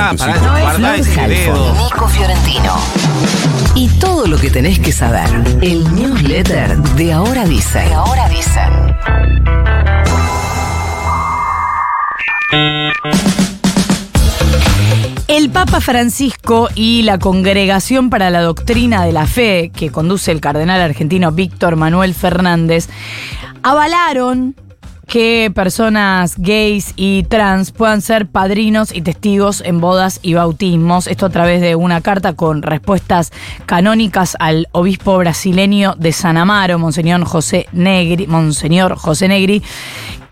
Pará, en tu pará, sitio. guardá ese dedo. Nico Fiorentino. Y todo lo que tenés que saber. El newsletter de Ahora Dicen. De Ahora Dicen. El Papa Francisco y la Congregación para la Doctrina de la Fe, que conduce el cardenal argentino Víctor Manuel Fernández, avalaron que personas gays y trans puedan ser padrinos y testigos en bodas y bautismos. Esto a través de una carta con respuestas canónicas al obispo brasileño de San Amaro, Monseñor José Negri. Monseñor José Negri.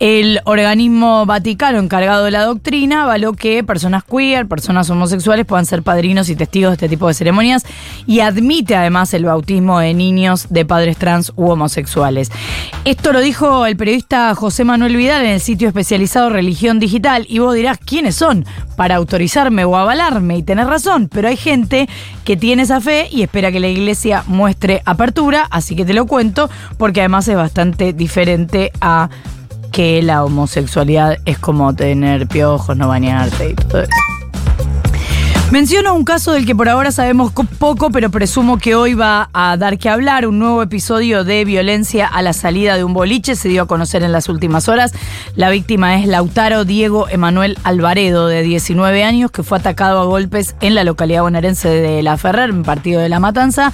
El organismo vaticano encargado de la doctrina avaló que personas queer, personas homosexuales puedan ser padrinos y testigos de este tipo de ceremonias y admite además el bautismo de niños de padres trans u homosexuales. Esto lo dijo el periodista José Manuel Vidal en el sitio especializado Religión Digital y vos dirás quiénes son para autorizarme o avalarme y tenés razón, pero hay gente que tiene esa fe y espera que la iglesia muestre apertura, así que te lo cuento porque además es bastante diferente a que la homosexualidad es como tener piojos, no bañarte y todo eso. Menciono un caso del que por ahora sabemos co- poco, pero presumo que hoy va a dar que hablar. Un nuevo episodio de violencia a la salida de un boliche se dio a conocer en las últimas horas. La víctima es Lautaro Diego Emanuel Alvaredo, de 19 años, que fue atacado a golpes en la localidad bonaerense de La Ferrer, en partido de La Matanza.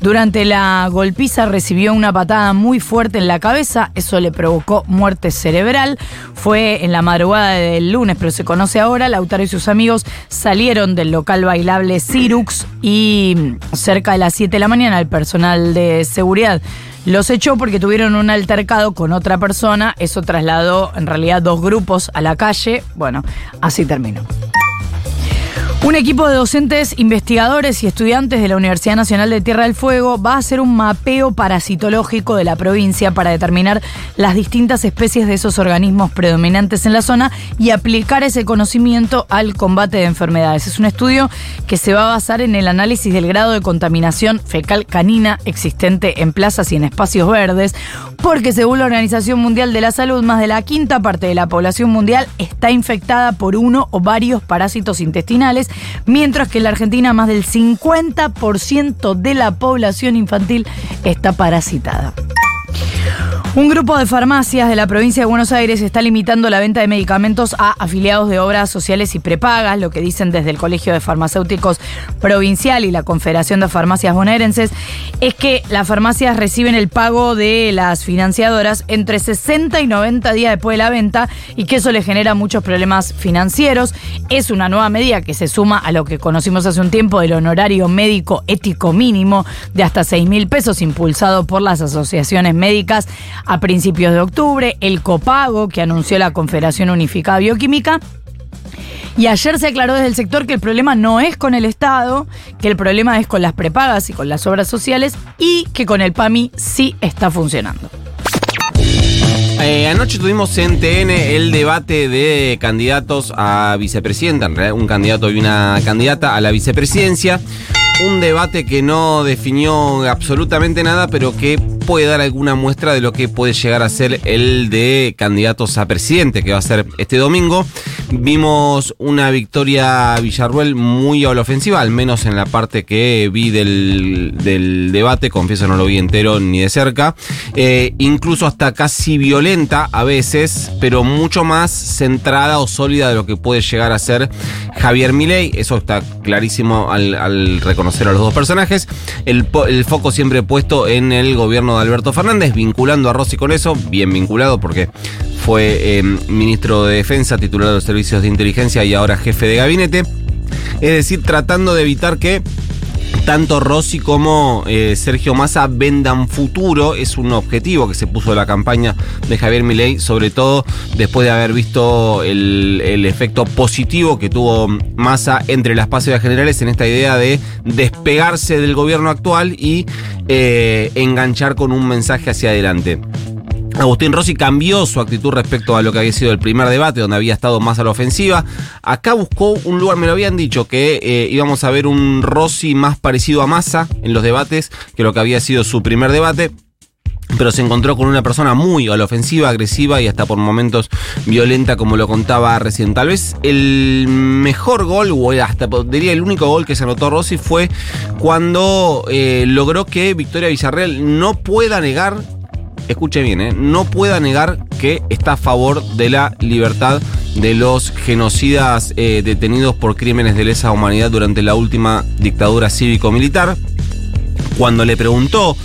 Durante la golpiza recibió una patada muy fuerte en la cabeza, eso le provocó muerte cerebral. Fue en la madrugada del lunes, pero se conoce ahora. Lautaro y sus amigos salieron del local bailable Cirux y mm, cerca de las 7 de la mañana el personal de seguridad los echó porque tuvieron un altercado con otra persona. Eso trasladó en realidad dos grupos a la calle. Bueno, así terminó. Un equipo de docentes, investigadores y estudiantes de la Universidad Nacional de Tierra del Fuego va a hacer un mapeo parasitológico de la provincia para determinar las distintas especies de esos organismos predominantes en la zona y aplicar ese conocimiento al combate de enfermedades. Es un estudio que se va a basar en el análisis del grado de contaminación fecal canina existente en plazas y en espacios verdes, porque según la Organización Mundial de la Salud, más de la quinta parte de la población mundial está infectada por uno o varios parásitos intestinales, mientras que en la Argentina más del 50% de la población infantil está parasitada. Un grupo de farmacias de la provincia de Buenos Aires está limitando la venta de medicamentos a afiliados de obras sociales y prepagas, lo que dicen desde el Colegio de Farmacéuticos Provincial y la Confederación de Farmacias Bonaerenses, es que las farmacias reciben el pago de las financiadoras entre 60 y 90 días después de la venta y que eso les genera muchos problemas financieros. Es una nueva medida que se suma a lo que conocimos hace un tiempo del honorario médico ético mínimo de hasta 6 mil pesos impulsado por las asociaciones médicas a principios de octubre, el copago que anunció la Confederación Unificada Bioquímica. Y ayer se aclaró desde el sector que el problema no es con el Estado, que el problema es con las prepagas y con las obras sociales y que con el PAMI sí está funcionando. Eh, anoche tuvimos en TN el debate de candidatos a vicepresidenta, en realidad un candidato y una candidata a la vicepresidencia. Un debate que no definió absolutamente nada, pero que puede dar alguna muestra de lo que puede llegar a ser el de candidatos a presidente, que va a ser este domingo. Vimos una victoria Villarruel muy a la ofensiva, al menos en la parte que vi del, del debate, confieso no lo vi entero ni de cerca. Eh, incluso hasta casi violenta a veces, pero mucho más centrada o sólida de lo que puede llegar a ser Javier Milei. Eso está clarísimo al, al reconocer a los dos personajes. El, el foco siempre puesto en el gobierno de Alberto Fernández, vinculando a Rossi con eso, bien vinculado porque fue eh, ministro de Defensa, titular de los servicios de inteligencia y ahora jefe de gabinete. Es decir, tratando de evitar que tanto Rossi como eh, Sergio Massa vendan futuro es un objetivo que se puso la campaña de Javier Milei, sobre todo después de haber visto el, efecto positivo que tuvo Massa entre las pasos generales en esta idea de despegarse del gobierno actual y eh, enganchar con un mensaje hacia adelante. Agustín Rossi cambió su actitud respecto a lo que había sido el primer debate, donde había estado más a la ofensiva. Acá buscó un lugar, me lo habían dicho, que eh, íbamos a ver un Rossi más parecido a Massa en los debates que lo que había sido su primer debate. pero se encontró con una persona muy a la ofensiva, agresiva y hasta por momentos violenta, como lo contaba recién. Tal vez el mejor gol, o hasta diría el único gol que se anotó Rossi, fue cuando eh, logró que Victoria Villarreal no pueda negar, escuche bien, eh, no pueda negar que está a favor de la libertad de los genocidas eh, detenidos por crímenes de lesa humanidad durante la última dictadura cívico-militar. Cuando le preguntó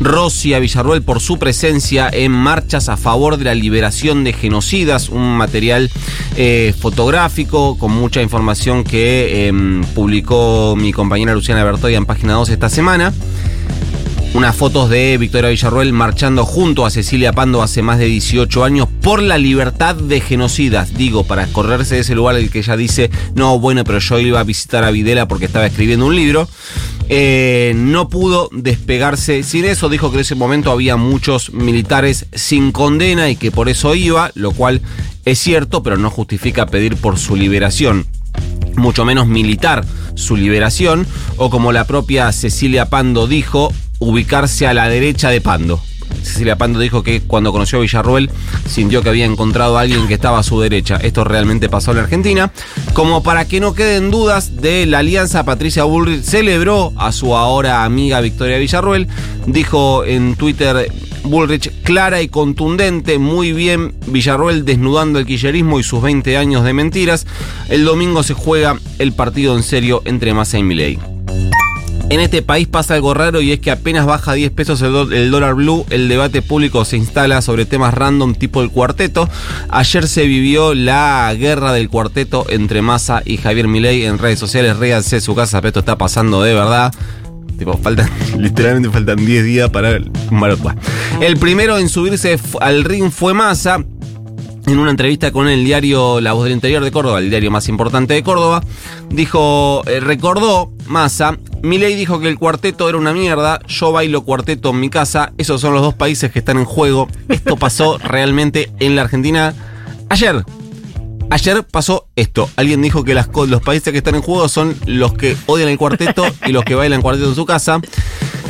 Rossi a Villarruel por su presencia en marchas a favor de la liberación de genocidas, un material eh, fotográfico con mucha información que em, publicó mi compañera Luciana Bertoya en página 2 esta semana unas fotos de Victoria Villarruel marchando junto a Cecilia Pando hace más de 18 años por la libertad de genocidas. Digo, para correrse de ese lugar el que ella dice, no, bueno, pero yo iba a visitar a Videla porque estaba escribiendo un libro. Eh, no pudo despegarse sin eso. Dijo que en ese momento había muchos militares sin condena y que por eso iba, lo cual es cierto, pero no justifica pedir por su liberación mucho menos militar su liberación, o como la propia Cecilia Pando dijo, ubicarse a la derecha de Pando. Cecilia Pando dijo que cuando conoció a Villarruel sintió que había encontrado a alguien que estaba a su derecha. Esto realmente pasó en la Argentina. Como para que no queden dudas de la alianza, Patricia Bullrich celebró a su ahora amiga Victoria Villarruel. Dijo en Twitter Bullrich clara y contundente, muy bien Villarruel desnudando el quillerismo y sus 20 años de mentiras. El domingo se juega el partido en serio entre Massa y Milei. En este país pasa algo raro y es que apenas baja 10 pesos el, dólar blue, el debate público se instala sobre temas random tipo el cuarteto. Ayer se vivió la guerra del cuarteto entre Massa y Javier Milei en redes sociales. Ríanse su casa, pero esto está pasando de verdad. Tipo, faltan, literalmente faltan 10 días para el El primero en subirse al ring fue Massa en una entrevista con el diario La Voz del Interior de Córdoba, el diario más importante de Córdoba, dijo, eh, recordó Massa, Milei dijo que el cuarteto era una mierda, yo bailo cuarteto en mi casa, esos son los dos países que están en juego, esto pasó realmente en la Argentina ayer. Ayer pasó esto. Alguien dijo que las, los países que están en juego son los que odian el cuarteto y los que bailan cuarteto en su casa.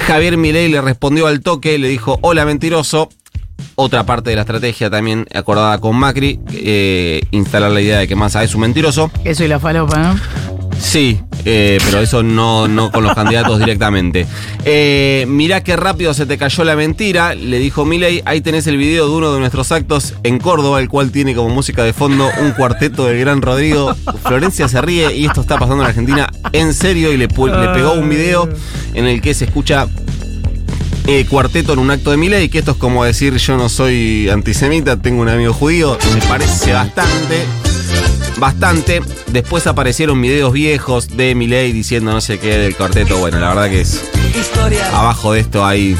Javier Milei le respondió al toque, le dijo, hola mentiroso, otra parte de la estrategia también acordada con Macri, eh, instalar la idea de que Massa es un mentiroso. Eso y la falopa, ¿no? Sí, eh, pero eso no, no con los candidatos directamente. Eh, mirá qué rápido se te cayó la mentira, le dijo Milei. Ahí tenés el video de uno de nuestros actos en Córdoba, el cual tiene como música de fondo un cuarteto del gran Rodrigo. Florencia se ríe y esto está pasando en Argentina en serio y le, le pegó un video en el que se escucha eh, cuarteto en un acto de Milei, que esto es como decir yo no soy antisemita, tengo un amigo judío, me parece bastante. Bastante. Después aparecieron videos viejos de Milei diciendo no sé qué del cuarteto. Bueno, la verdad que es. Abajo de esto hay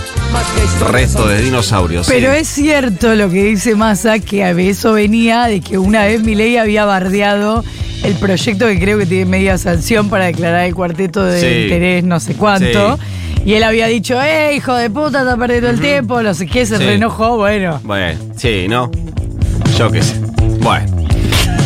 resto de dinosaurios. Pero es cierto lo que dice Massa, que a eso venía de que una vez Milei había bardeado el proyecto que creo que tiene media sanción para declarar el cuarteto de interés no sé cuánto. Y él había dicho, eh, hijo de puta, está perdiendo el tiempo, no sé qué, se reenojó, bueno. Bueno, sí, ¿no? Yo qué sé. Bueno.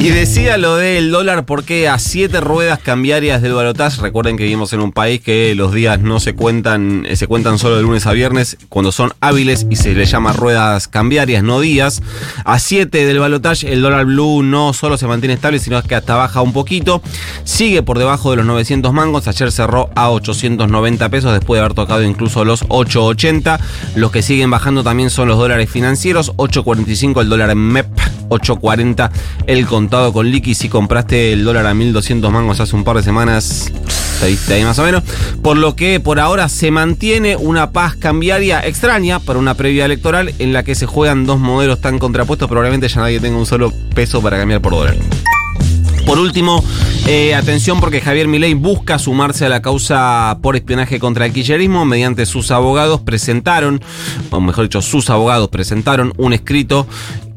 Y decía lo del dólar porque a siete ruedas cambiarias del balotaje, recuerden que vivimos en un país que los días no se cuentan, eh, se cuentan solo de lunes a viernes cuando son hábiles y se le llama ruedas cambiarias, no días. A 7 del balotaje el dólar blue no solo se mantiene estable, sino que hasta baja un poquito. Sigue por debajo de los 900 mangos, ayer cerró a 890 pesos después de haber tocado incluso los 880. Los que siguen bajando también son los dólares financieros, 845 el dólar MEP, 840 el con liqui si compraste el dólar a 1200 mangos hace un par de semanas. Ahí más o menos. Por lo que por ahora se mantiene una paz cambiaria extraña para una previa electoral en la que se juegan dos modelos tan contrapuestos. Probablemente ya nadie tenga un solo peso para cambiar por dólar. Por último, eh, atención porque Javier Milei busca sumarse a la causa por espionaje contra el kirchnerismo mediante sus abogados presentaron, o mejor dicho, sus abogados presentaron un escrito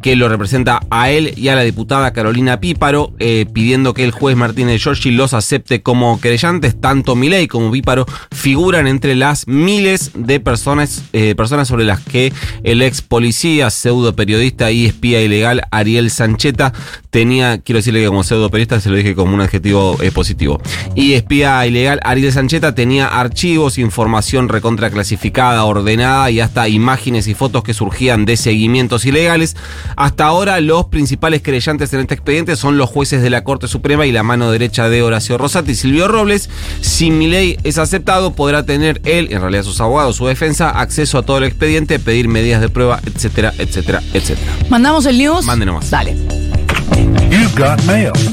que lo representa a él y a la diputada Carolina Píparo, eh, pidiendo que el juez Martínez Giorgi los acepte como querellantes. Tanto Milei como Píparo figuran entre las miles de personas, eh, personas sobre las que el ex policía, pseudo periodista y espía ilegal Ariel Sancheta tenía, quiero decirle que como pseudo periodista se lo dije como un adjetivo eh, positivo, y espía ilegal Ariel Sancheta tenía archivos, información recontra clasificada, ordenada y hasta imágenes y fotos que surgían de seguimientos ilegales. Hasta ahora los principales creyentes en este expediente son los jueces de la Corte Suprema y la mano derecha de Horacio Rosati y Silvio Robles. Si mi ley es aceptado, podrá tener él, en realidad sus abogados, su defensa, acceso a todo el expediente, pedir medidas de prueba, etcétera, etcétera, etcétera. ¿Mandamos el news? Mande nomás. Dale. You've got mail.